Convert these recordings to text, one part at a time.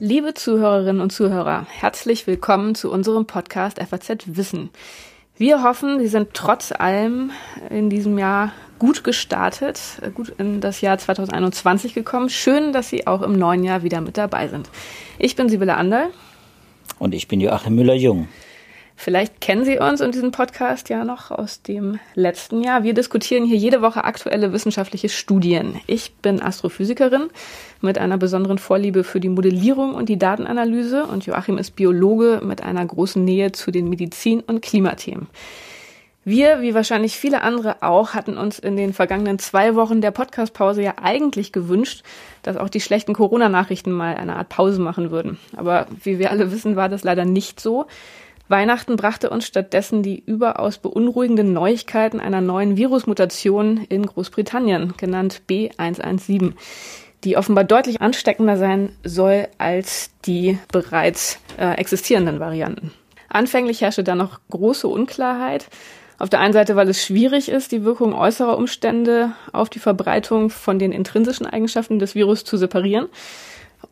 Liebe Zuhörerinnen und Zuhörer, herzlich willkommen zu unserem Podcast FAZ Wissen. Wir hoffen, Sie sind trotz allem in diesem Jahr gut gestartet, gut in das Jahr 2021 gekommen. Schön, dass Sie auch im neuen Jahr wieder mit dabei sind. Ich bin Sibylle Anderl. Und ich bin Joachim Müller-Jung. Vielleicht kennen Sie uns und diesen Podcast ja noch aus dem letzten Jahr. Wir diskutieren hier jede Woche aktuelle wissenschaftliche Studien. Ich bin Astrophysikerin mit einer besonderen Vorliebe für die Modellierung und die Datenanalyse und Joachim ist Biologe mit einer großen Nähe zu den Medizin- und Klimathemen. Wir, wie wahrscheinlich viele andere auch, hatten uns in den vergangenen zwei Wochen der Podcastpause ja eigentlich gewünscht, dass auch die schlechten Corona-Nachrichten mal eine Art Pause machen würden. Aber wie wir alle wissen, war das leider nicht so. Weihnachten brachte uns stattdessen die überaus beunruhigenden Neuigkeiten einer neuen Virusmutation in Großbritannien, genannt B117, die offenbar deutlich ansteckender sein soll als die bereits äh, existierenden Varianten. Anfänglich herrschte da noch große Unklarheit. Auf der einen Seite, weil es schwierig ist, die Wirkung äußerer Umstände auf die Verbreitung von den intrinsischen Eigenschaften des Virus zu separieren.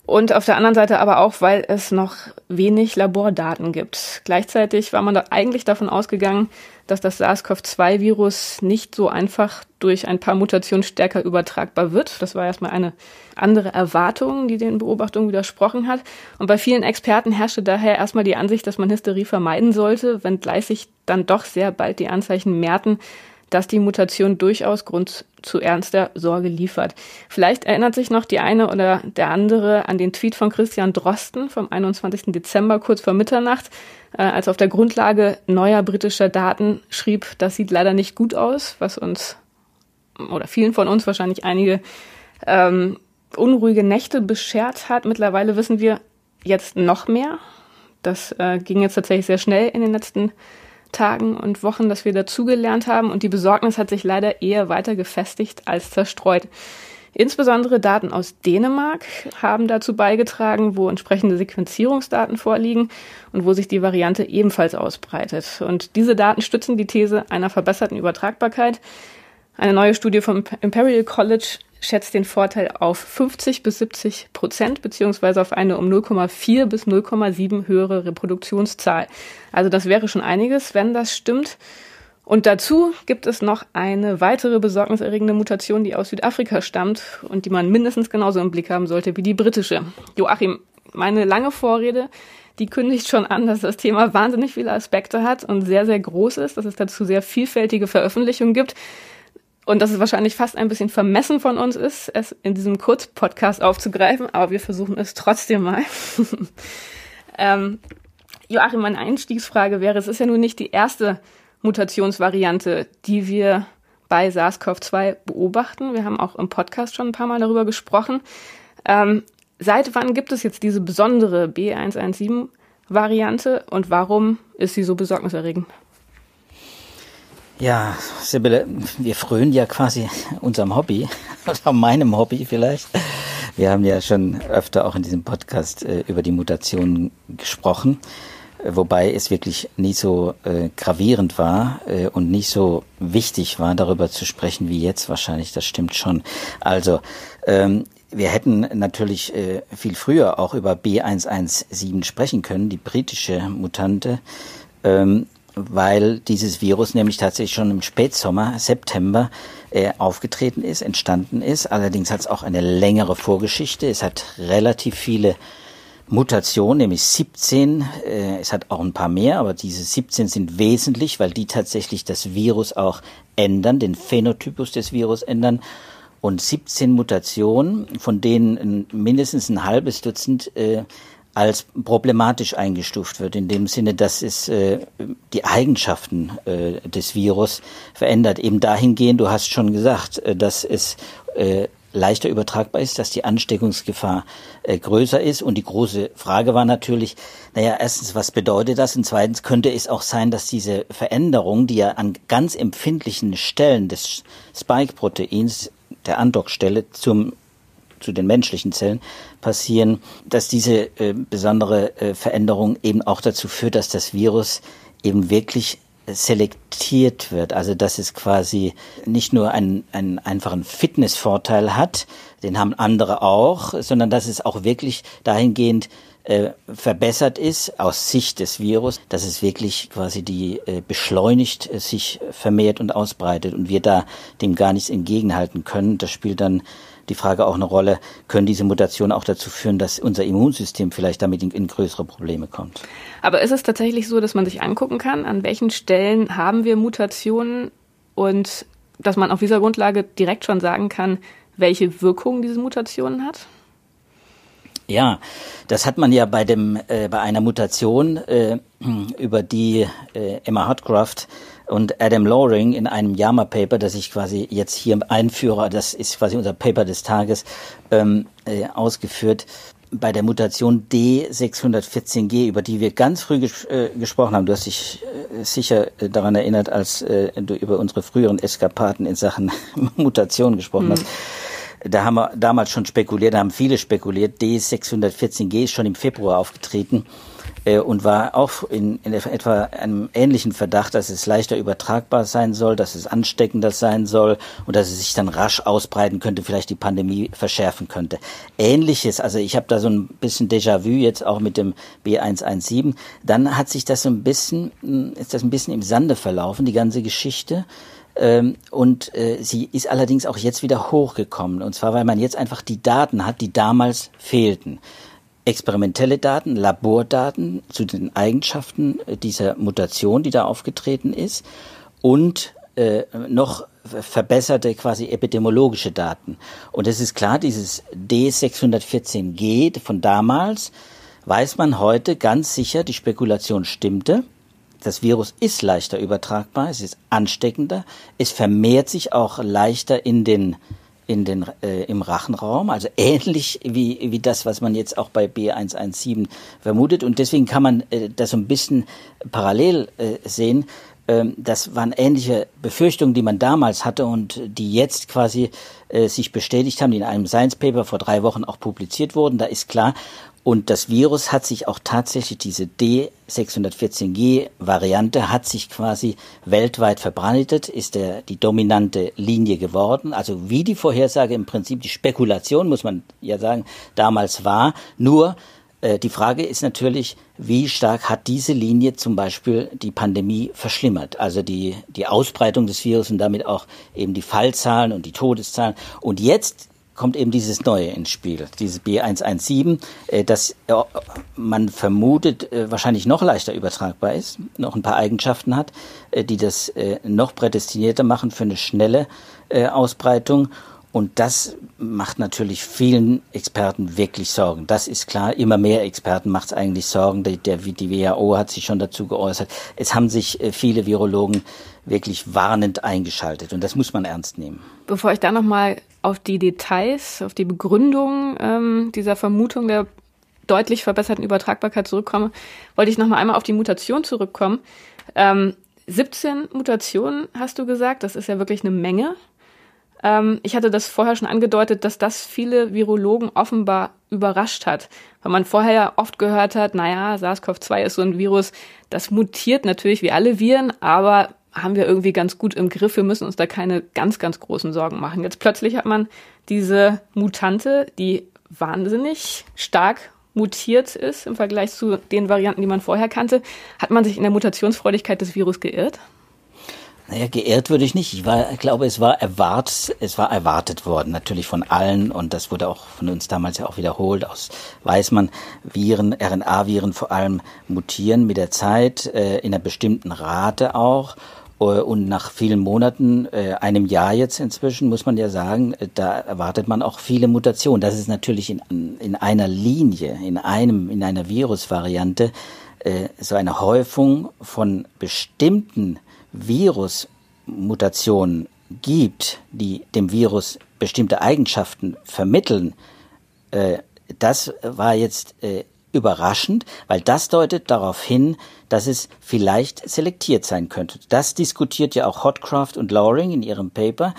Und auf der anderen Seite aber auch, weil es noch wenig Labordaten gibt. Gleichzeitig war man da eigentlich davon ausgegangen, dass das SARS-CoV-2-Virus nicht so einfach durch ein paar Mutationen stärker übertragbar wird. Das war erstmal eine andere Erwartung, die den Beobachtungen widersprochen hat. Und bei vielen Experten herrschte daher erstmal die Ansicht, dass man Hysterie vermeiden sollte, wenngleich sich dann doch sehr bald die Anzeichen mehrten, dass die Mutation durchaus Grund zu ernster Sorge liefert. Vielleicht erinnert sich noch die eine oder der andere an den Tweet von Christian Drosten vom 21. Dezember kurz vor Mitternacht, äh, als auf der Grundlage neuer britischer Daten schrieb, das sieht leider nicht gut aus, was uns oder vielen von uns wahrscheinlich einige ähm, unruhige Nächte beschert hat. Mittlerweile wissen wir jetzt noch mehr. Das äh, ging jetzt tatsächlich sehr schnell in den letzten Tagen und Wochen, dass wir dazugelernt haben und die Besorgnis hat sich leider eher weiter gefestigt als zerstreut. Insbesondere Daten aus Dänemark haben dazu beigetragen, wo entsprechende Sequenzierungsdaten vorliegen und wo sich die Variante ebenfalls ausbreitet. Und diese Daten stützen die These einer verbesserten Übertragbarkeit. Eine neue Studie vom Imperial College schätzt den Vorteil auf 50 bis 70 Prozent beziehungsweise auf eine um 0,4 bis 0,7 höhere Reproduktionszahl. Also das wäre schon einiges, wenn das stimmt. Und dazu gibt es noch eine weitere besorgniserregende Mutation, die aus Südafrika stammt und die man mindestens genauso im Blick haben sollte wie die britische. Joachim, meine lange Vorrede, die kündigt schon an, dass das Thema wahnsinnig viele Aspekte hat und sehr, sehr groß ist, dass es dazu sehr vielfältige Veröffentlichungen gibt und dass es wahrscheinlich fast ein bisschen vermessen von uns ist, es in diesem Kurzpodcast aufzugreifen, aber wir versuchen es trotzdem mal. ähm, Joachim, meine Einstiegsfrage wäre, es ist ja nun nicht die erste Mutationsvariante, die wir bei SARS-CoV-2 beobachten. Wir haben auch im Podcast schon ein paar Mal darüber gesprochen. Ähm, seit wann gibt es jetzt diese besondere B117-Variante und warum ist sie so besorgniserregend? Ja, Sibylle, wir frönen ja quasi unserem Hobby oder meinem Hobby vielleicht. Wir haben ja schon öfter auch in diesem Podcast äh, über die Mutationen gesprochen, äh, wobei es wirklich nie so äh, gravierend war äh, und nicht so wichtig war, darüber zu sprechen wie jetzt wahrscheinlich. Das stimmt schon. Also ähm, wir hätten natürlich äh, viel früher auch über B117 sprechen können, die britische Mutante. Ähm, weil dieses Virus nämlich tatsächlich schon im Spätsommer, September, äh, aufgetreten ist, entstanden ist. Allerdings hat es auch eine längere Vorgeschichte. Es hat relativ viele Mutationen, nämlich 17. Äh, es hat auch ein paar mehr, aber diese 17 sind wesentlich, weil die tatsächlich das Virus auch ändern, den Phänotypus des Virus ändern. Und 17 Mutationen, von denen mindestens ein halbes Dutzend äh, als problematisch eingestuft wird, in dem Sinne, dass es äh, die Eigenschaften äh, des Virus verändert. Eben dahingehend, du hast schon gesagt, äh, dass es äh, leichter übertragbar ist, dass die Ansteckungsgefahr äh, größer ist. Und die große Frage war natürlich, naja, erstens, was bedeutet das? Und zweitens könnte es auch sein, dass diese Veränderung, die ja an ganz empfindlichen Stellen des Spike-Proteins, der Andockstelle zum zu den menschlichen Zellen passieren, dass diese äh, besondere äh, Veränderung eben auch dazu führt, dass das Virus eben wirklich selektiert wird, also dass es quasi nicht nur einen, einen einfachen Fitnessvorteil hat, den haben andere auch, sondern dass es auch wirklich dahingehend äh, verbessert ist aus Sicht des Virus, dass es wirklich quasi die äh, beschleunigt äh, sich vermehrt und ausbreitet und wir da dem gar nichts entgegenhalten können. Das spielt dann die Frage auch eine Rolle, können diese Mutationen auch dazu führen, dass unser Immunsystem vielleicht damit in, in, größere Probleme kommt. Aber ist es tatsächlich so, dass man sich angucken kann, an welchen Stellen haben wir Mutationen und dass man auf dieser Grundlage direkt schon sagen kann, welche Wirkung diese Mutationen hat? Ja, das hat man ja bei dem äh, bei einer Mutation äh, über die äh, Emma Hotcroft und Adam Loring in einem JAMA-Paper, das ich quasi jetzt hier einführe, das ist quasi unser Paper des Tages, ähm, äh, ausgeführt, bei der Mutation D614G, über die wir ganz früh ges äh, gesprochen haben. Du hast dich äh, sicher äh, daran erinnert, als äh, du über unsere früheren Eskapaden in Sachen Mutation gesprochen mhm. hast. Da haben wir damals schon spekuliert, da haben viele spekuliert. D614G ist schon im Februar aufgetreten äh, und war auch in, in etwa einem ähnlichen Verdacht, dass es leichter übertragbar sein soll, dass es ansteckender sein soll und dass es sich dann rasch ausbreiten könnte, vielleicht die Pandemie verschärfen könnte. Ähnliches, also ich habe da so ein bisschen Déjà-vu jetzt auch mit dem B117. Dann hat sich das so ein bisschen, hm, ist das ein bisschen im Sande verlaufen, die ganze Geschichte. Ähm, und äh, sie ist allerdings auch jetzt wieder hochgekommen. Und zwar, weil man jetzt einfach die Daten hat, die damals fehlten experimentelle Daten, Labordaten zu den Eigenschaften äh, dieser Mutation, die da aufgetreten ist und äh, noch verbesserte quasi epidemiologische Daten. Und es ist klar, dieses D614G von damals weiß man heute ganz sicher, die Spekulation stimmte. Das Virus ist leichter übertragbar, es ist ansteckender, es vermehrt sich auch leichter in den in den, äh, im Rachenraum, also ähnlich wie, wie das, was man jetzt auch bei B117 vermutet. Und deswegen kann man äh, das so ein bisschen parallel äh, sehen. Ähm, das waren ähnliche Befürchtungen, die man damals hatte und die jetzt quasi äh, sich bestätigt haben, die in einem Science Paper vor drei Wochen auch publiziert wurden. Da ist klar, und das Virus hat sich auch tatsächlich, diese D614G-Variante hat sich quasi weltweit verbreitet, ist der, die dominante Linie geworden. Also wie die Vorhersage im Prinzip, die Spekulation, muss man ja sagen, damals war. Nur äh, die Frage ist natürlich, wie stark hat diese Linie zum Beispiel die Pandemie verschlimmert? Also die, die Ausbreitung des Virus und damit auch eben die Fallzahlen und die Todeszahlen. Und jetzt kommt eben dieses Neue ins Spiel, dieses B117, äh, das äh, man vermutet äh, wahrscheinlich noch leichter übertragbar ist, noch ein paar Eigenschaften hat, äh, die das noch prädestinierter machen für eine schnelle Ausbreitung. Und das macht natürlich vielen Experten wirklich Sorgen. Das ist klar. Immer mehr Experten macht es eigentlich Sorgen. Der, der, die WHO hat sich schon dazu geäußert. Es haben sich äh, viele Virologen wirklich warnend eingeschaltet. Und das muss man ernst nehmen. Bevor ich da nochmal auf die Details, auf die Begründung ähm, dieser Vermutung der deutlich verbesserten Übertragbarkeit zurückkomme, wollte ich nochmal einmal auf die Mutation zurückkommen. Ähm, 17 Mutationen hast du gesagt, das ist ja wirklich eine Menge. Ähm, ich hatte das vorher schon angedeutet, dass das viele Virologen offenbar überrascht hat, weil man vorher ja oft gehört hat, naja, SARS-CoV-2 ist so ein Virus, das mutiert natürlich wie alle Viren, aber haben wir irgendwie ganz gut im Griff. Wir müssen uns da keine ganz, ganz großen Sorgen machen. Jetzt plötzlich hat man diese Mutante, die wahnsinnig stark mutiert ist im Vergleich zu den Varianten, die man vorher kannte. Hat man sich in der Mutationsfreudigkeit des Virus geirrt? Naja, geehrt würde ich nicht. Ich, war, ich glaube, es war erwartet, es war erwartet worden, natürlich von allen, und das wurde auch von uns damals ja auch wiederholt. Aus weiß man, Viren, RNA-Viren vor allem mutieren mit der Zeit, äh, in einer bestimmten Rate auch. Äh, und nach vielen Monaten, äh, einem Jahr jetzt inzwischen, muss man ja sagen, äh, da erwartet man auch viele Mutationen. Das ist natürlich in, in einer Linie, in einem, in einer Virusvariante, so eine Häufung von bestimmten Virusmutationen gibt, die dem Virus bestimmte Eigenschaften vermitteln. Das war jetzt überraschend, weil das deutet darauf hin, dass es vielleicht selektiert sein könnte. Das diskutiert ja auch Hotcraft und Loring in ihrem Paper.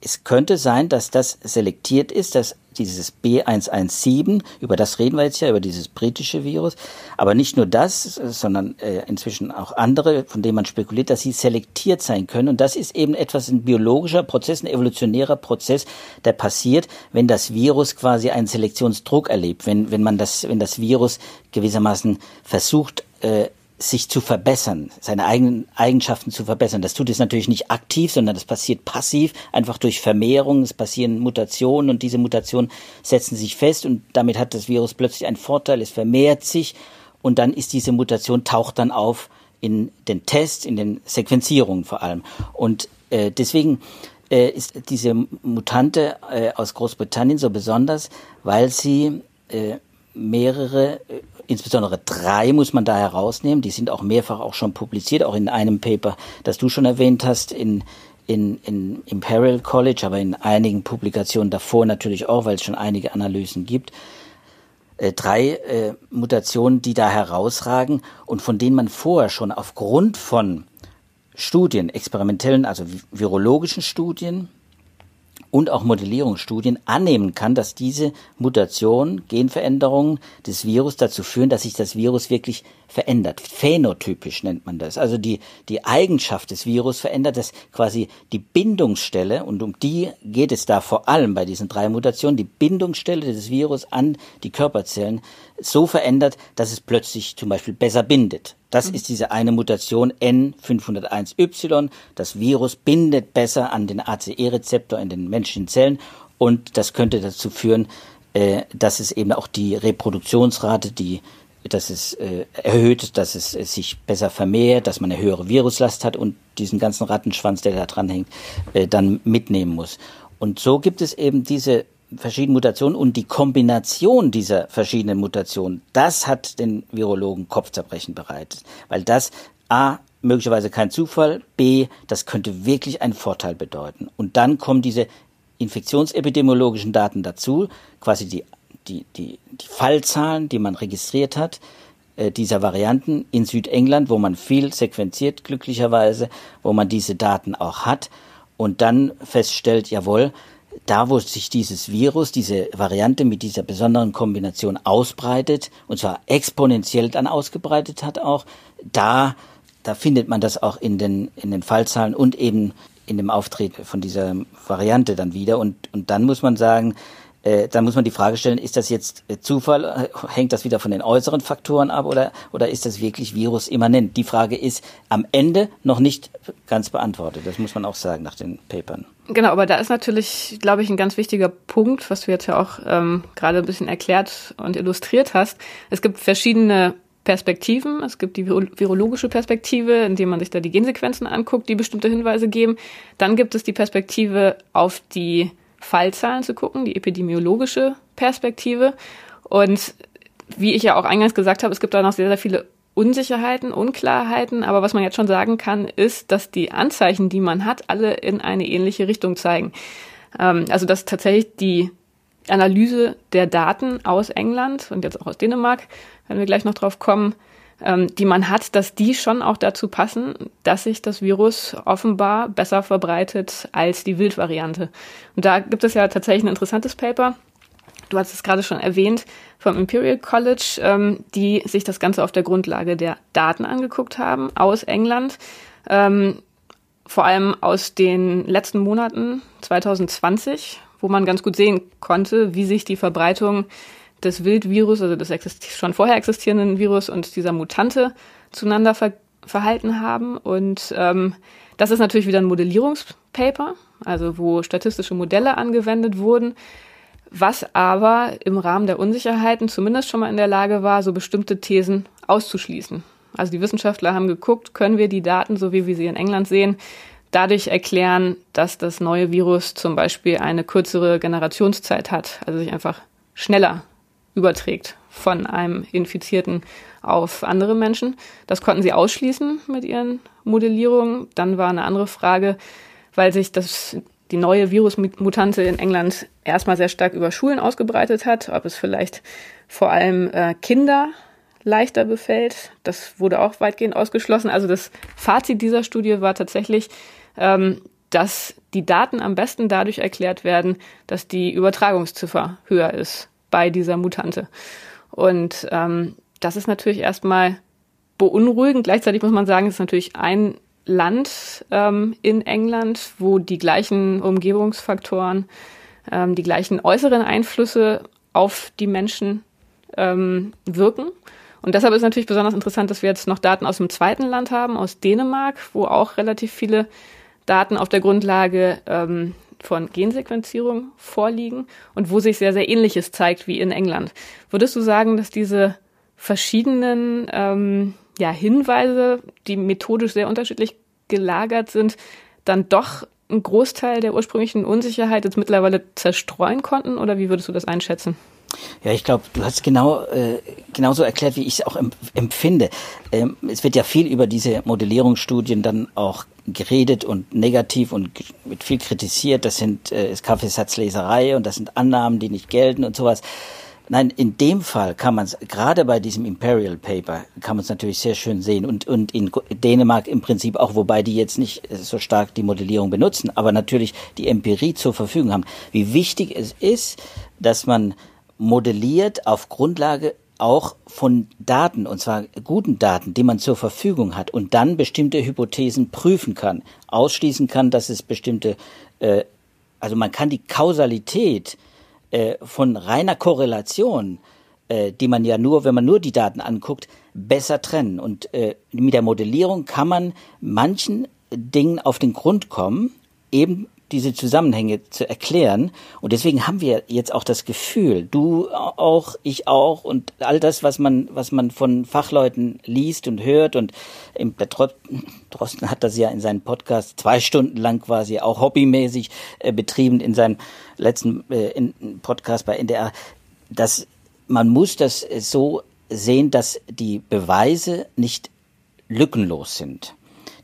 Es könnte sein, dass das selektiert ist, dass dieses B117, über das reden wir jetzt ja, über dieses britische Virus, aber nicht nur das, sondern äh, inzwischen auch andere, von denen man spekuliert, dass sie selektiert sein können. Und das ist eben etwas ein biologischer Prozess, ein evolutionärer Prozess, der passiert, wenn das Virus quasi einen Selektionsdruck erlebt, wenn, wenn man das, wenn das Virus gewissermaßen versucht, äh, sich zu verbessern, seine eigenen Eigenschaften zu verbessern. Das tut es natürlich nicht aktiv, sondern das passiert passiv, einfach durch Vermehrung. Es passieren Mutationen und diese Mutationen setzen sich fest und damit hat das Virus plötzlich einen Vorteil. Es vermehrt sich und dann ist diese Mutation taucht dann auf in den Tests, in den Sequenzierungen vor allem. Und äh, deswegen äh, ist diese Mutante äh, aus Großbritannien so besonders, weil sie äh, mehrere äh, insbesondere drei muss man da herausnehmen. Die sind auch mehrfach auch schon publiziert, auch in einem Paper, das du schon erwähnt hast, in, in, in Imperial College, aber in einigen Publikationen davor natürlich auch, weil es schon einige Analysen gibt. Äh, drei äh, Mutationen, die da herausragen und von denen man vorher schon aufgrund von Studien, experimentellen, also virologischen Studien, und auch Modellierungsstudien annehmen kann, dass diese Mutation, Genveränderungen des Virus dazu führen, dass sich das Virus wirklich verändert. Phänotypisch nennt man das. Also die, die Eigenschaft des Virus verändert, dass quasi die Bindungsstelle, und um die geht es da vor allem bei diesen drei Mutationen, die Bindungsstelle des Virus an die Körperzellen so verändert, dass es plötzlich zum Beispiel besser bindet. Das mhm. ist diese eine Mutation N501Y. Das Virus bindet besser an den ACE-Rezeptor in den menschlichen Zellen und das könnte dazu führen, äh, dass es eben auch die Reproduktionsrate, die dass es äh, erhöht, dass es, es sich besser vermehrt, dass man eine höhere Viruslast hat und diesen ganzen Rattenschwanz, der da dran hängt, äh, dann mitnehmen muss. Und so gibt es eben diese verschiedenen Mutationen und die Kombination dieser verschiedenen Mutationen, das hat den Virologen Kopfzerbrechen bereitet, weil das A möglicherweise kein Zufall, B das könnte wirklich einen Vorteil bedeuten. Und dann kommen diese infektionsepidemiologischen Daten dazu, quasi die die, die, die Fallzahlen, die man registriert hat, äh, dieser Varianten in Südengland, wo man viel sequenziert, glücklicherweise, wo man diese Daten auch hat und dann feststellt, jawohl, da, wo sich dieses Virus, diese Variante mit dieser besonderen Kombination ausbreitet, und zwar exponentiell dann ausgebreitet hat auch, da, da findet man das auch in den, in den Fallzahlen und eben in dem Auftreten von dieser Variante dann wieder. Und, und dann muss man sagen, äh, dann muss man die Frage stellen, ist das jetzt äh, Zufall, hängt das wieder von den äußeren Faktoren ab oder, oder ist das wirklich virusimmanent? Die Frage ist am Ende noch nicht ganz beantwortet. Das muss man auch sagen nach den Papern. Genau, aber da ist natürlich, glaube ich, ein ganz wichtiger Punkt, was du jetzt ja auch ähm, gerade ein bisschen erklärt und illustriert hast. Es gibt verschiedene Perspektiven. Es gibt die virologische Perspektive, indem man sich da die Gensequenzen anguckt, die bestimmte Hinweise geben. Dann gibt es die Perspektive auf die Fallzahlen zu gucken, die epidemiologische Perspektive. Und wie ich ja auch eingangs gesagt habe, es gibt da noch sehr, sehr viele Unsicherheiten, Unklarheiten, aber was man jetzt schon sagen kann, ist, dass die Anzeichen, die man hat, alle in eine ähnliche Richtung zeigen. Ähm, also dass tatsächlich die Analyse der Daten aus England und jetzt auch aus Dänemark, wenn wir gleich noch drauf kommen, ähm, die man hat, dass die schon auch dazu passen, dass sich das Virus offenbar besser verbreitet als die Wildvariante. Und da gibt es ja tatsächlich ein interessantes Paper. Du hast es gerade schon erwähnt vom Imperial College, ähm, die sich das Ganze auf der Grundlage der Daten angeguckt haben aus England. Ähm, vor allem aus den letzten Monaten 2020, wo man ganz gut sehen konnte, wie sich die Verbreitung des Wildvirus, also des schon vorher existierenden Virus und dieser Mutante zueinander ver verhalten haben. Und ähm, das ist natürlich wieder ein Modellierungspaper, also wo statistische Modelle angewendet wurden, was aber im Rahmen der Unsicherheiten zumindest schon mal in der Lage war, so bestimmte Thesen auszuschließen. Also die Wissenschaftler haben geguckt, können wir die Daten, so wie wir sie in England sehen, dadurch erklären, dass das neue Virus zum Beispiel eine kürzere Generationszeit hat, also sich einfach schneller überträgt von einem Infizierten auf andere Menschen. Das konnten sie ausschließen mit ihren Modellierungen. Dann war eine andere Frage, weil sich das, die neue Virusmutante in England erstmal sehr stark über Schulen ausgebreitet hat, ob es vielleicht vor allem äh, Kinder leichter befällt. Das wurde auch weitgehend ausgeschlossen. Also das Fazit dieser Studie war tatsächlich, ähm, dass die Daten am besten dadurch erklärt werden, dass die Übertragungsziffer höher ist bei dieser Mutante. Und ähm, das ist natürlich erstmal beunruhigend. Gleichzeitig muss man sagen, es ist natürlich ein Land ähm, in England, wo die gleichen Umgebungsfaktoren, ähm, die gleichen äußeren Einflüsse auf die Menschen ähm, wirken. Und deshalb ist natürlich besonders interessant, dass wir jetzt noch Daten aus dem zweiten Land haben, aus Dänemark, wo auch relativ viele Daten auf der Grundlage ähm, von Gensequenzierung vorliegen und wo sich sehr, sehr ähnliches zeigt wie in England. Würdest du sagen, dass diese verschiedenen ähm, ja, Hinweise, die methodisch sehr unterschiedlich gelagert sind, dann doch einen Großteil der ursprünglichen Unsicherheit jetzt mittlerweile zerstreuen konnten? Oder wie würdest du das einschätzen? Ja, ich glaube, du hast genau äh, genauso erklärt, wie ich es auch empfinde. Ähm, es wird ja viel über diese Modellierungsstudien dann auch geredet und negativ und wird viel kritisiert. Das sind äh, ist Kaffeesatzleserei und das sind Annahmen, die nicht gelten und sowas. Nein, in dem Fall kann man es, gerade bei diesem Imperial Paper, kann man es natürlich sehr schön sehen und, und in Dänemark im Prinzip auch, wobei die jetzt nicht so stark die Modellierung benutzen, aber natürlich die Empirie zur Verfügung haben, wie wichtig es ist, dass man modelliert auf Grundlage auch von Daten, und zwar guten Daten, die man zur Verfügung hat und dann bestimmte Hypothesen prüfen kann, ausschließen kann, dass es bestimmte, äh, also man kann die Kausalität äh, von reiner Korrelation, äh, die man ja nur, wenn man nur die Daten anguckt, besser trennen. Und äh, mit der Modellierung kann man manchen Dingen auf den Grund kommen, eben diese Zusammenhänge zu erklären. Und deswegen haben wir jetzt auch das Gefühl, du auch, ich auch und all das, was man, was man von Fachleuten liest und hört und der Drosten hat das ja in seinem Podcast zwei Stunden lang quasi auch hobbymäßig äh, betrieben in seinem letzten äh, Podcast bei NDR, dass man muss das so sehen, dass die Beweise nicht lückenlos sind.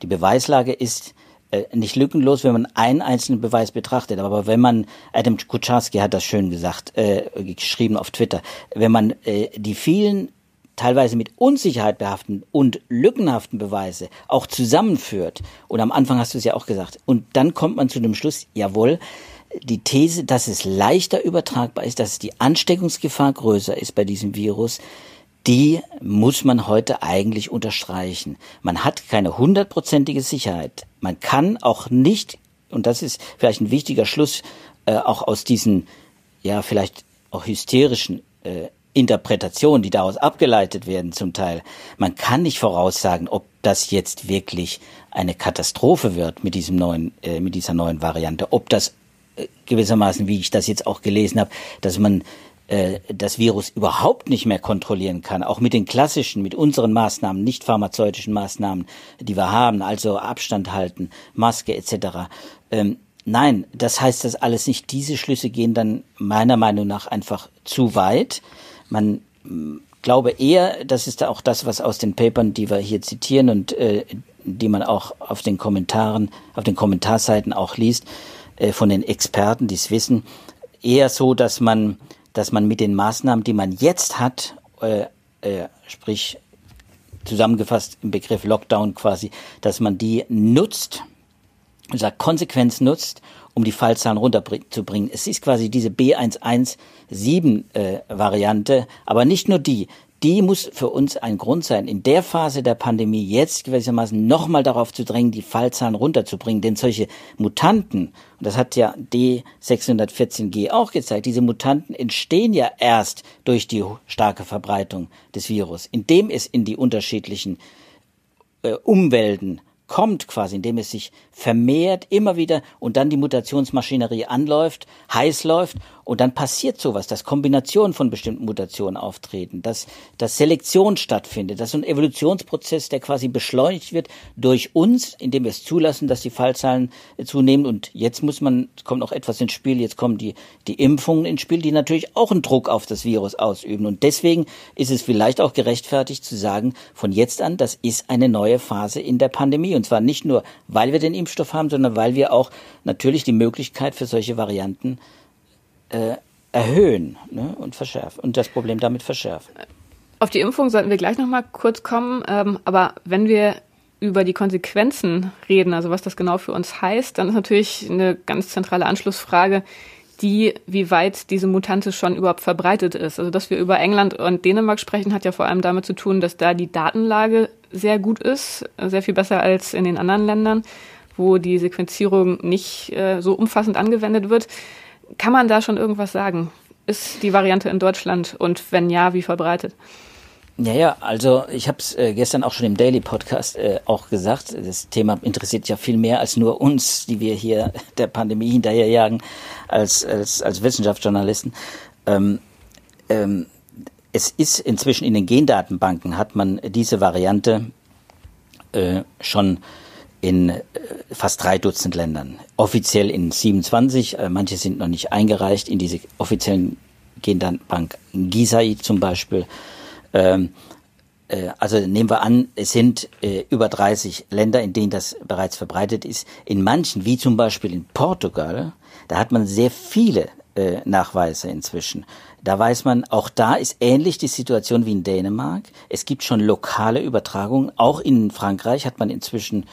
Die Beweislage ist äh, nicht lückenlos, wenn man einen einzelnen Beweis betrachtet. Aber wenn man, Adam Kucharski hat das schön gesagt, äh, geschrieben auf Twitter, wenn man äh, die vielen teilweise mit Unsicherheit behafteten und lückenhaften Beweise auch zusammenführt, und am Anfang hast du es ja auch gesagt, und dann kommt man zu dem Schluss, jawohl, die These, dass es leichter übertragbar ist, dass die Ansteckungsgefahr größer ist bei diesem Virus, die muss man heute eigentlich unterstreichen. Man hat keine hundertprozentige Sicherheit. Man kann auch nicht, und das ist vielleicht ein wichtiger Schluss, äh, auch aus diesen, ja, vielleicht auch hysterischen äh, Interpretationen, die daraus abgeleitet werden zum Teil. Man kann nicht voraussagen, ob das jetzt wirklich eine Katastrophe wird mit diesem neuen, äh, mit dieser neuen Variante, ob das äh, gewissermaßen, wie ich das jetzt auch gelesen habe, dass man äh, das Virus überhaupt nicht mehr kontrollieren kann, auch mit den klassischen, mit unseren Maßnahmen, nicht pharmazeutischen Maßnahmen, die wir haben, also Abstand halten, Maske etc. Ähm, nein, das heißt das alles nicht. Diese Schlüsse gehen dann meiner Meinung nach einfach zu weit. Man mm, glaube eher, das ist auch das, was aus den Papern, die wir hier zitieren und äh, die man auch auf den Kommentaren, auf den Kommentarseiten auch liest, äh, von den Experten, die es wissen, eher so, dass man dass man mit den Maßnahmen, die man jetzt hat, äh, äh, sprich zusammengefasst im Begriff Lockdown quasi, dass man die nutzt, sagt Konsequenz nutzt, um die Fallzahlen runterzubringen. Es ist quasi diese B117-Variante, äh, aber nicht nur die die muss für uns ein Grund sein, in der Phase der Pandemie jetzt gewissermaßen nochmal darauf zu drängen, die Fallzahlen runterzubringen. Denn solche Mutanten, und das hat ja D614G auch gezeigt, diese Mutanten entstehen ja erst durch die starke Verbreitung des Virus, indem es in die unterschiedlichen äh, Umwelten kommt quasi, indem es sich vermehrt immer wieder und dann die Mutationsmaschinerie anläuft, heiß läuft und dann passiert sowas, dass Kombinationen von bestimmten Mutationen auftreten, dass, dass Selektion stattfindet, dass so ein Evolutionsprozess, der quasi beschleunigt wird durch uns, indem wir es zulassen, dass die Fallzahlen zunehmen. Und jetzt muss man, kommt noch etwas ins Spiel, jetzt kommen die, die Impfungen ins Spiel, die natürlich auch einen Druck auf das Virus ausüben. Und deswegen ist es vielleicht auch gerechtfertigt zu sagen, von jetzt an, das ist eine neue Phase in der Pandemie. Und zwar nicht nur, weil wir den Impfstoff haben, sondern weil wir auch natürlich die Möglichkeit für solche Varianten äh, erhöhen ne, und verschärfen und das Problem damit verschärfen. Auf die Impfung sollten wir gleich noch mal kurz kommen. Ähm, aber wenn wir über die Konsequenzen reden, also was das genau für uns heißt, dann ist natürlich eine ganz zentrale Anschlussfrage, die, wie weit diese Mutante schon überhaupt verbreitet ist. Also, dass wir über England und Dänemark sprechen, hat ja vor allem damit zu tun, dass da die Datenlage sehr gut ist, sehr viel besser als in den anderen Ländern, wo die Sequenzierung nicht äh, so umfassend angewendet wird. Kann man da schon irgendwas sagen? Ist die Variante in Deutschland und wenn ja, wie verbreitet? Ja, ja, also ich habe es äh, gestern auch schon im Daily Podcast äh, auch gesagt. Das Thema interessiert ja viel mehr als nur uns, die wir hier der Pandemie hinterherjagen, als als als Wissenschaftsjournalisten. Ähm, ähm, es ist inzwischen in den Gendatenbanken hat man diese Variante äh, schon in äh, fast drei Dutzend Ländern. Offiziell in 27, äh, manche sind noch nicht eingereicht in diese offiziellen Gendatenbank GISAI zum Beispiel ähm, äh, also nehmen wir an, es sind äh, über 30 Länder, in denen das bereits verbreitet ist. In manchen, wie zum Beispiel in Portugal, da hat man sehr viele äh, Nachweise inzwischen. Da weiß man, auch da ist ähnlich die Situation wie in Dänemark. Es gibt schon lokale Übertragungen. Auch in Frankreich hat man inzwischen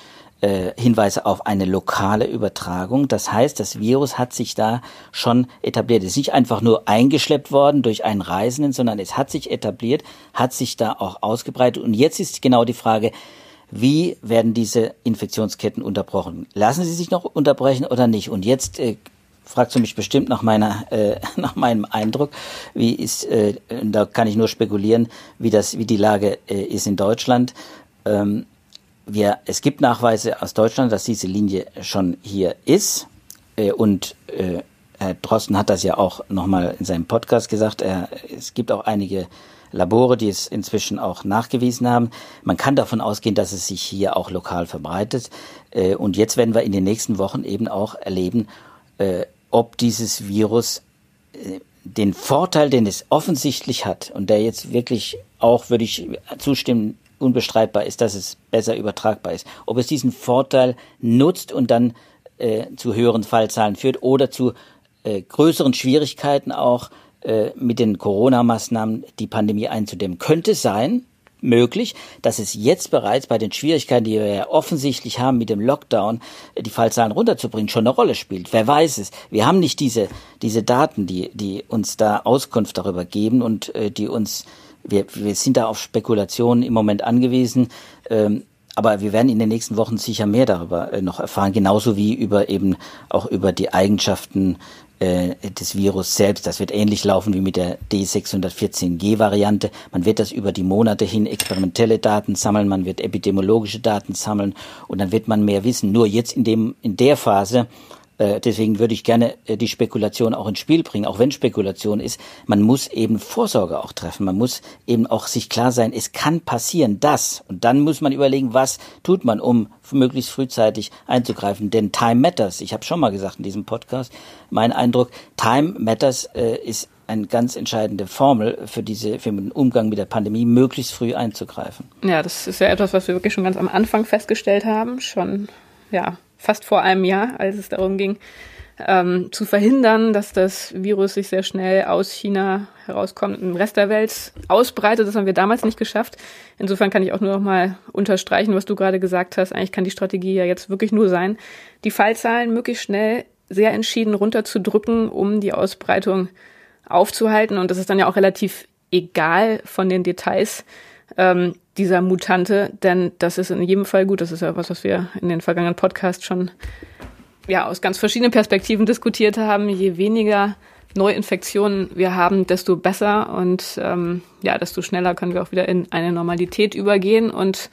äh, Hinweise auf eine lokale Übertragung. Das heißt, das Virus hat sich da schon etabliert. Es ist nicht einfach nur eingeschleppt worden durch einen Reisenden, sondern es hat sich etabliert, hat sich da auch ausgebreitet. Und jetzt ist genau die Frage, wie werden diese Infektionsketten unterbrochen? Lassen sie sich noch unterbrechen oder nicht? Und jetzt äh, fragst du mich bestimmt nach meiner äh, nach meinem Eindruck wie ist äh, da kann ich nur spekulieren wie das wie die Lage äh, ist in Deutschland ähm, wir, es gibt Nachweise aus Deutschland, dass diese Linie schon hier ist. Äh, und äh, Herr Drosten hat das ja auch nochmal in seinem Podcast gesagt. Er, es gibt auch einige Labore, die es inzwischen auch nachgewiesen haben. Man kann davon ausgehen, dass es sich hier auch lokal verbreitet. Äh, und jetzt werden wir in den nächsten Wochen eben auch erleben, äh, ob dieses Virus äh, den Vorteil, den es offensichtlich hat und der jetzt wirklich auch, würde ich zustimmen, unbestreitbar ist, dass es besser übertragbar ist. Ob es diesen Vorteil nutzt und dann äh, zu höheren Fallzahlen führt oder zu äh, größeren Schwierigkeiten auch äh, mit den Corona-Maßnahmen die Pandemie einzudämmen, könnte sein, möglich, dass es jetzt bereits bei den Schwierigkeiten, die wir ja offensichtlich haben mit dem Lockdown, die Fallzahlen runterzubringen, schon eine Rolle spielt. Wer weiß es? Wir haben nicht diese, diese Daten, die, die uns da Auskunft darüber geben und äh, die uns wir, wir sind da auf Spekulationen im Moment angewiesen. Ähm, aber wir werden in den nächsten Wochen sicher mehr darüber äh, noch erfahren, genauso wie über eben auch über die Eigenschaften äh, des Virus selbst. Das wird ähnlich laufen wie mit der D614G-Variante. Man wird das über die Monate hin experimentelle Daten sammeln, man wird epidemiologische Daten sammeln und dann wird man mehr wissen. Nur jetzt in dem in der Phase deswegen würde ich gerne äh, die Spekulation auch ins Spiel bringen, auch wenn Spekulation ist. Man muss eben Vorsorge auch treffen. Man muss eben auch sich klar sein, es kann passieren, das. Und dann muss man überlegen, was tut man, um möglichst frühzeitig einzugreifen. Denn Time Matters. Ich habe schon mal gesagt in diesem Podcast, mein Eindruck, Time Matters äh, ist eine ganz entscheidende Formel für diese, für den Umgang mit der Pandemie, möglichst früh einzugreifen. Ja, das ist ja etwas, was wir wirklich schon ganz am Anfang festgestellt haben, schon, ja, fast vor einem Jahr, als es darum ging, ähm, zu verhindern, dass das Virus sich sehr schnell aus China herauskommt und im Rest der Welt ausbreitet. Das haben wir damals nicht geschafft. Insofern kann ich auch nur noch mal unterstreichen, was du gerade gesagt hast. Eigentlich kann die Strategie ja jetzt wirklich nur sein, die Fallzahlen möglichst schnell sehr entschieden runterzudrücken, um die Ausbreitung aufzuhalten. Und das ist dann ja auch relativ egal von den Details, ähm, dieser Mutante, denn das ist in jedem Fall gut. Das ist ja was, was wir in den vergangenen Podcasts schon ja aus ganz verschiedenen Perspektiven diskutiert haben. Je weniger Neuinfektionen wir haben, desto besser und ähm, ja, desto schneller können wir auch wieder in eine Normalität übergehen und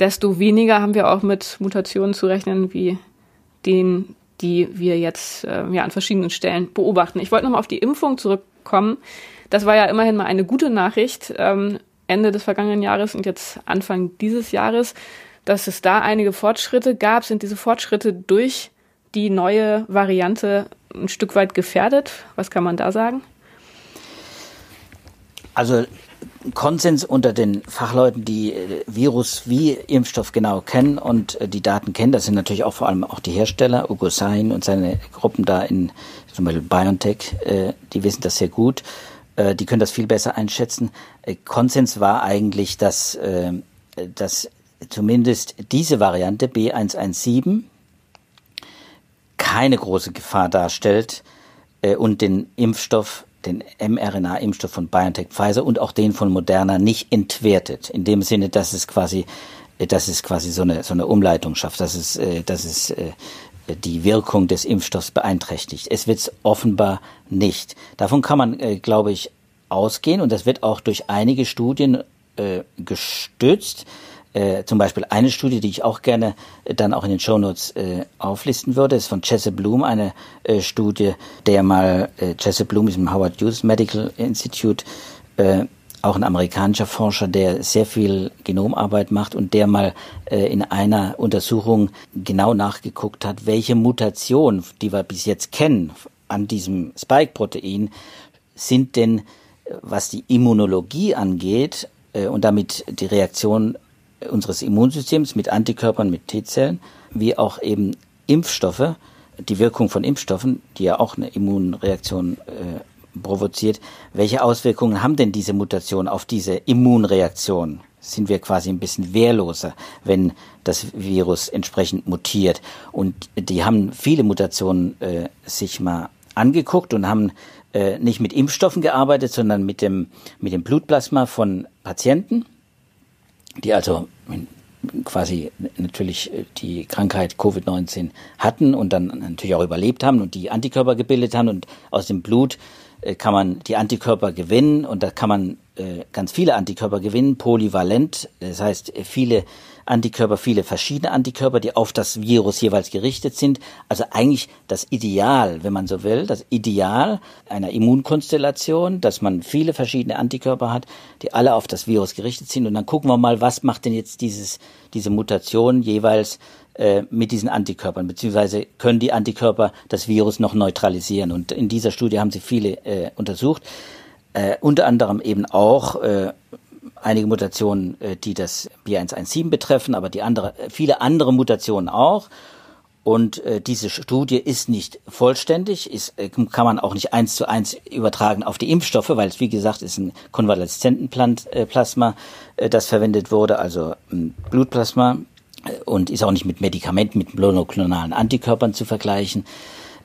desto weniger haben wir auch mit Mutationen zu rechnen, wie den, die wir jetzt äh, ja an verschiedenen Stellen beobachten. Ich wollte nochmal auf die Impfung zurückkommen. Das war ja immerhin mal eine gute Nachricht. Ähm, Ende des vergangenen Jahres und jetzt Anfang dieses Jahres, dass es da einige Fortschritte gab. Sind diese Fortschritte durch die neue Variante ein Stück weit gefährdet? Was kann man da sagen? Also Konsens unter den Fachleuten, die äh, Virus wie Impfstoff genau kennen und äh, die Daten kennen, das sind natürlich auch vor allem auch die Hersteller, Ugo Sain und seine Gruppen da in zum Beispiel BioNTech, äh, die wissen das sehr gut. Die können das viel besser einschätzen. Äh, Konsens war eigentlich, dass, äh, dass zumindest diese Variante B117 keine große Gefahr darstellt äh, und den Impfstoff, den mRNA-Impfstoff von BioNTech Pfizer und auch den von Moderna nicht entwertet. In dem Sinne, dass es quasi, dass es quasi so eine, so eine Umleitung schafft, dass es, dass es die Wirkung des Impfstoffs beeinträchtigt. Es wird es offenbar nicht. Davon kann man, glaube ich, ausgehen und das wird auch durch einige Studien äh, gestützt. Äh, zum Beispiel eine Studie, die ich auch gerne äh, dann auch in den Shownotes äh, auflisten würde, ist von Jesse Bloom, eine äh, Studie, der mal, äh, Jesse Bloom ist im Howard Hughes Medical Institute, äh, auch ein amerikanischer Forscher, der sehr viel Genomarbeit macht und der mal äh, in einer Untersuchung genau nachgeguckt hat, welche Mutation, die wir bis jetzt kennen, an diesem Spike-Protein, sind denn, was die Immunologie angeht, äh, und damit die Reaktion unseres Immunsystems mit Antikörpern, mit T-Zellen, wie auch eben Impfstoffe, die Wirkung von Impfstoffen, die ja auch eine Immunreaktion äh, provoziert. Welche Auswirkungen haben denn diese Mutationen auf diese Immunreaktion? Sind wir quasi ein bisschen wehrloser, wenn das Virus entsprechend mutiert? Und die haben viele Mutationen äh, sich mal angeguckt und haben äh, nicht mit Impfstoffen gearbeitet, sondern mit dem, mit dem Blutplasma von Patienten die also quasi natürlich äh, die Krankheit Covid-19 hatten und dann natürlich auch überlebt haben und die Antikörper gebildet haben. Und aus dem Blut äh, kann man die Antikörper gewinnen. Und da kann man äh, ganz viele Antikörper gewinnen, polyvalent, das heißt viele Antikörper, viele verschiedene Antikörper, die auf das Virus jeweils gerichtet sind. Also eigentlich das Ideal, wenn man so will, das Ideal einer Immunkonstellation, dass man viele verschiedene Antikörper hat, die alle auf das Virus gerichtet sind. Und dann gucken wir mal, was macht denn jetzt dieses, diese Mutation jeweils äh, mit diesen Antikörpern, beziehungsweise können die Antikörper das Virus noch neutralisieren. Und in dieser Studie haben sie viele äh, untersucht, äh, unter anderem eben auch äh, einige Mutationen, äh, die das B117 betreffen, aber die andere, viele andere Mutationen auch. Und äh, diese Studie ist nicht vollständig, ist, äh, kann man auch nicht eins zu eins übertragen auf die Impfstoffe, weil es wie gesagt ist ein Konvaleszentenplasma, äh, das verwendet wurde, also ein Blutplasma äh, und ist auch nicht mit Medikamenten, mit monoklonalen Antikörpern zu vergleichen.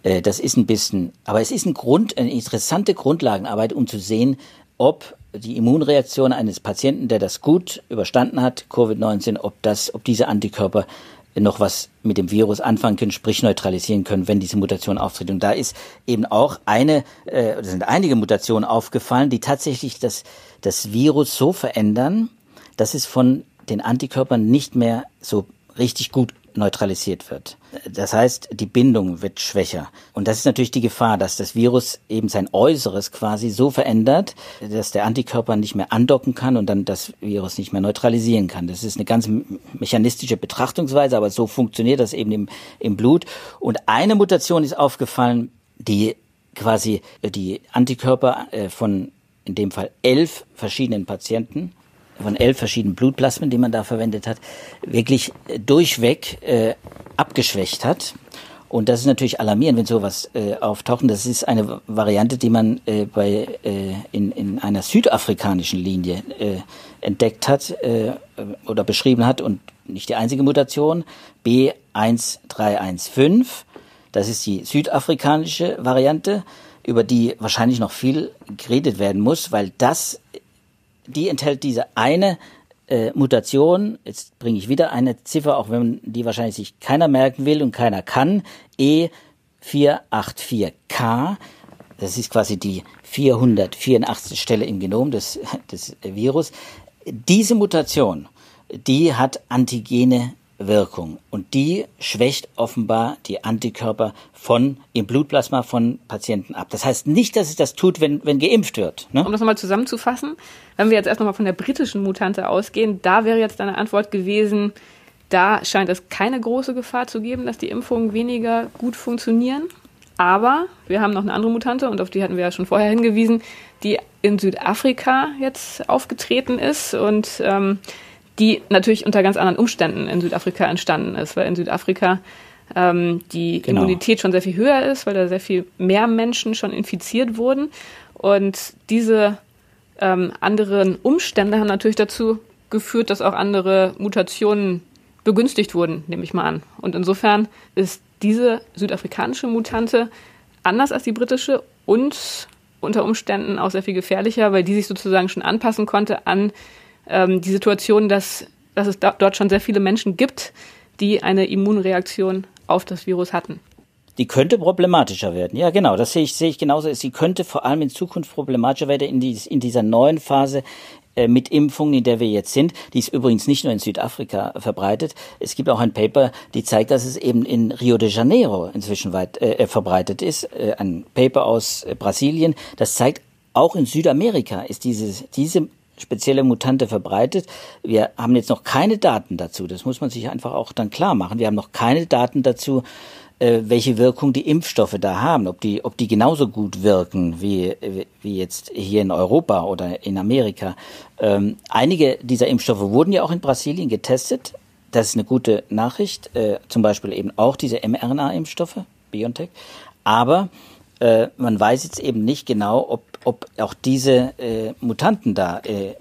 Äh, das ist ein bisschen, aber es ist ein Grund, eine interessante Grundlagenarbeit, um zu sehen, ob die Immunreaktion eines Patienten, der das gut überstanden hat, Covid-19, ob das, ob diese Antikörper noch was mit dem Virus anfangen können, sprich neutralisieren können, wenn diese Mutation auftritt. Und da ist eben auch eine, äh, sind einige Mutationen aufgefallen, die tatsächlich das, das Virus so verändern, dass es von den Antikörpern nicht mehr so richtig gut neutralisiert wird. Das heißt, die Bindung wird schwächer. Und das ist natürlich die Gefahr, dass das Virus eben sein Äußeres quasi so verändert, dass der Antikörper nicht mehr andocken kann und dann das Virus nicht mehr neutralisieren kann. Das ist eine ganz mechanistische Betrachtungsweise, aber so funktioniert das eben im, im Blut. Und eine Mutation ist aufgefallen, die quasi die Antikörper äh, von in dem Fall elf verschiedenen Patienten von elf verschiedenen Blutplasmen, die man da verwendet hat, wirklich durchweg äh, abgeschwächt hat. Und das ist natürlich alarmierend, wenn sowas äh, auftaucht. Das ist eine Variante, die man äh, bei, äh, in, in einer südafrikanischen Linie äh, entdeckt hat äh, oder beschrieben hat und nicht die einzige Mutation. B1315, das ist die südafrikanische Variante, über die wahrscheinlich noch viel geredet werden muss, weil das die enthält diese eine äh, Mutation, jetzt bringe ich wieder eine Ziffer, auch wenn die wahrscheinlich sich keiner merken will und keiner kann, E484K, das ist quasi die 484. Stelle im Genom des, des Virus. Diese Mutation, die hat Antigene Wirkung. Und die schwächt offenbar die Antikörper von im Blutplasma von Patienten ab. Das heißt nicht, dass es das tut, wenn, wenn geimpft wird. Ne? Um das nochmal zusammenzufassen, wenn wir jetzt erst nochmal von der britischen Mutante ausgehen, da wäre jetzt deine Antwort gewesen, da scheint es keine große Gefahr zu geben, dass die Impfungen weniger gut funktionieren. Aber wir haben noch eine andere Mutante und auf die hatten wir ja schon vorher hingewiesen, die in Südafrika jetzt aufgetreten ist und ähm, die natürlich unter ganz anderen Umständen in Südafrika entstanden ist, weil in Südafrika ähm, die genau. Immunität schon sehr viel höher ist, weil da sehr viel mehr Menschen schon infiziert wurden. Und diese ähm, anderen Umstände haben natürlich dazu geführt, dass auch andere Mutationen begünstigt wurden, nehme ich mal an. Und insofern ist diese südafrikanische Mutante anders als die britische und unter Umständen auch sehr viel gefährlicher, weil die sich sozusagen schon anpassen konnte an ähm, die Situation, dass, dass es da, dort schon sehr viele Menschen gibt, die eine Immunreaktion auf das Virus hatten. Die könnte problematischer werden. Ja, genau, das sehe ich, sehe ich genauso. Sie könnte vor allem in Zukunft problematischer werden in, dies, in dieser neuen Phase, äh, mit Impfungen, in der wir jetzt sind. Die ist übrigens nicht nur in Südafrika verbreitet. Es gibt auch ein Paper, die zeigt, dass es eben in Rio de Janeiro inzwischen weit äh, verbreitet ist. Äh, ein Paper aus äh, Brasilien. Das zeigt, auch in Südamerika ist diese, diese spezielle Mutante verbreitet. Wir haben jetzt noch keine Daten dazu. Das muss man sich einfach auch dann klar machen. Wir haben noch keine Daten dazu, äh, welche Wirkung die Impfstoffe da haben, ob die, ob die genauso gut wirken wie, wie jetzt hier in Europa oder in Amerika. Ähm, einige dieser Impfstoffe wurden ja auch in Brasilien getestet. Das ist eine gute Nachricht. Äh, zum Beispiel eben auch diese mRNA-Impfstoffe, BioNTech. Aber äh, man weiß jetzt eben nicht genau, ob, ob auch diese äh, Mutanten da äh,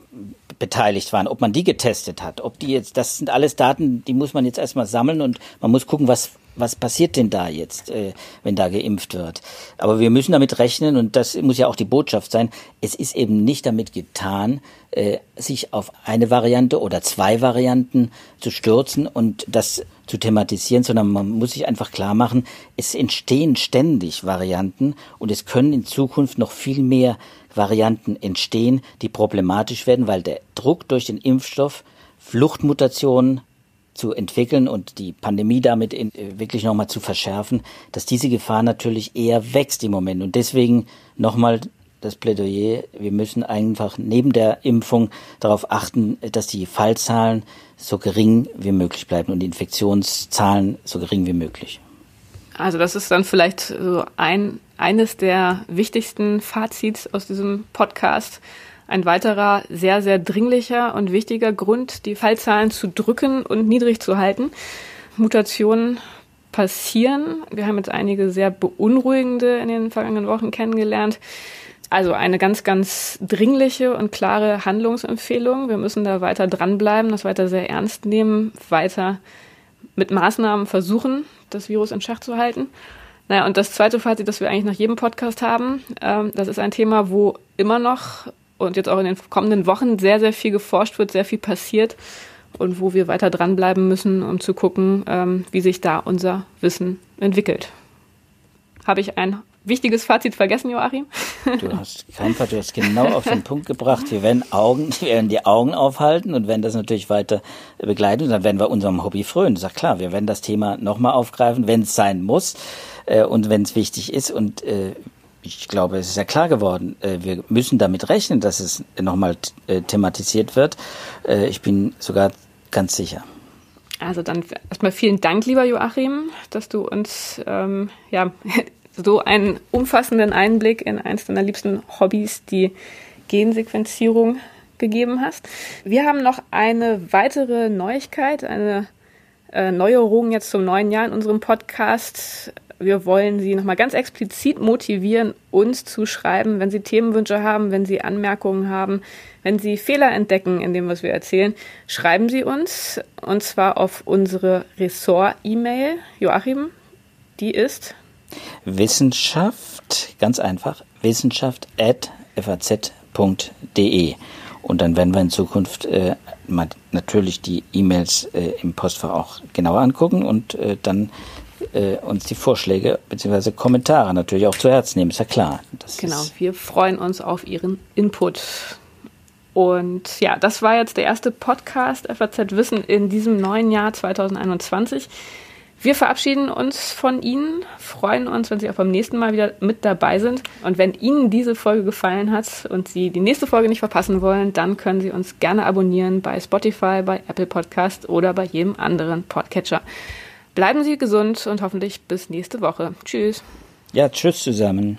beteiligt waren, ob man die getestet hat, ob die jetzt, das sind alles Daten, die muss man jetzt erstmal sammeln und man muss gucken, was, was passiert denn da jetzt, äh, wenn da geimpft wird. Aber wir müssen damit rechnen, und das muss ja auch die Botschaft sein, es ist eben nicht damit getan, äh, sich auf eine Variante oder zwei Varianten zu stürzen und das zu thematisieren, sondern man muss sich einfach klar machen, es entstehen ständig Varianten und es können in Zukunft noch viel mehr Varianten entstehen, die problematisch werden, weil der Druck durch den Impfstoff Fluchtmutationen zu entwickeln und die Pandemie damit in, äh, wirklich nochmal zu verschärfen, dass diese Gefahr natürlich eher wächst im Moment. Und deswegen nochmal das Plädoyer, wir müssen einfach neben der Impfung darauf achten, dass die Fallzahlen so gering wie möglich bleiben und die Infektionszahlen so gering wie möglich. Also das ist dann vielleicht so ein, eines der wichtigsten Fazits aus diesem Podcast, ein weiterer sehr, sehr dringlicher und wichtiger Grund, die Fallzahlen zu drücken und niedrig zu halten. Mutationen passieren. Wir haben jetzt einige sehr beunruhigende in den vergangenen Wochen kennengelernt. Also eine ganz, ganz dringliche und klare Handlungsempfehlung. Wir müssen da weiter dranbleiben, das weiter sehr ernst nehmen, weiter mit Maßnahmen versuchen, das Virus in Schach zu halten. Naja, und das zweite Fazit, das wir eigentlich nach jedem Podcast haben, ähm, das ist ein Thema, wo immer noch und jetzt auch in den kommenden Wochen sehr, sehr viel geforscht wird, sehr viel passiert und wo wir weiter dranbleiben müssen, um zu gucken, ähm, wie sich da unser Wissen entwickelt. Habe ich ein wichtiges Fazit vergessen, Joachim? Du hast Fazit, du hast genau auf den Punkt gebracht. Wir werden Augen, wir werden die Augen aufhalten und werden das natürlich weiter begleiten. Und dann werden wir unserem Hobby frönen. Sag klar, wir werden das Thema nochmal aufgreifen, wenn es sein muss äh, und wenn es wichtig ist. Und äh, ich glaube, es ist ja klar geworden, äh, wir müssen damit rechnen, dass es nochmal äh, thematisiert wird. Äh, ich bin sogar ganz sicher. Also dann erstmal vielen Dank, lieber Joachim, dass du uns ähm, ja, so einen umfassenden Einblick in eins deiner liebsten Hobbys, die Gensequenzierung, gegeben hast. Wir haben noch eine weitere Neuigkeit, eine äh, Neuerung jetzt zum neuen Jahr in unserem Podcast wir wollen Sie nochmal ganz explizit motivieren, uns zu schreiben, wenn Sie Themenwünsche haben, wenn Sie Anmerkungen haben, wenn Sie Fehler entdecken in dem, was wir erzählen. Schreiben Sie uns und zwar auf unsere Ressort-E-Mail. Joachim, die ist Wissenschaft, ganz einfach, wissenschaft.faz.de. Und dann werden wir in Zukunft äh, natürlich die E-Mails äh, im Postfach auch genauer angucken und äh, dann äh, uns die Vorschläge bzw. Kommentare natürlich auch zu Herzen nehmen, ist ja klar. Das genau, wir freuen uns auf Ihren Input. Und ja, das war jetzt der erste Podcast FAZ Wissen in diesem neuen Jahr 2021. Wir verabschieden uns von Ihnen, freuen uns, wenn Sie auch beim nächsten Mal wieder mit dabei sind. Und wenn Ihnen diese Folge gefallen hat und Sie die nächste Folge nicht verpassen wollen, dann können Sie uns gerne abonnieren bei Spotify, bei Apple Podcast oder bei jedem anderen Podcatcher. Bleiben Sie gesund und hoffentlich bis nächste Woche. Tschüss. Ja, tschüss zusammen.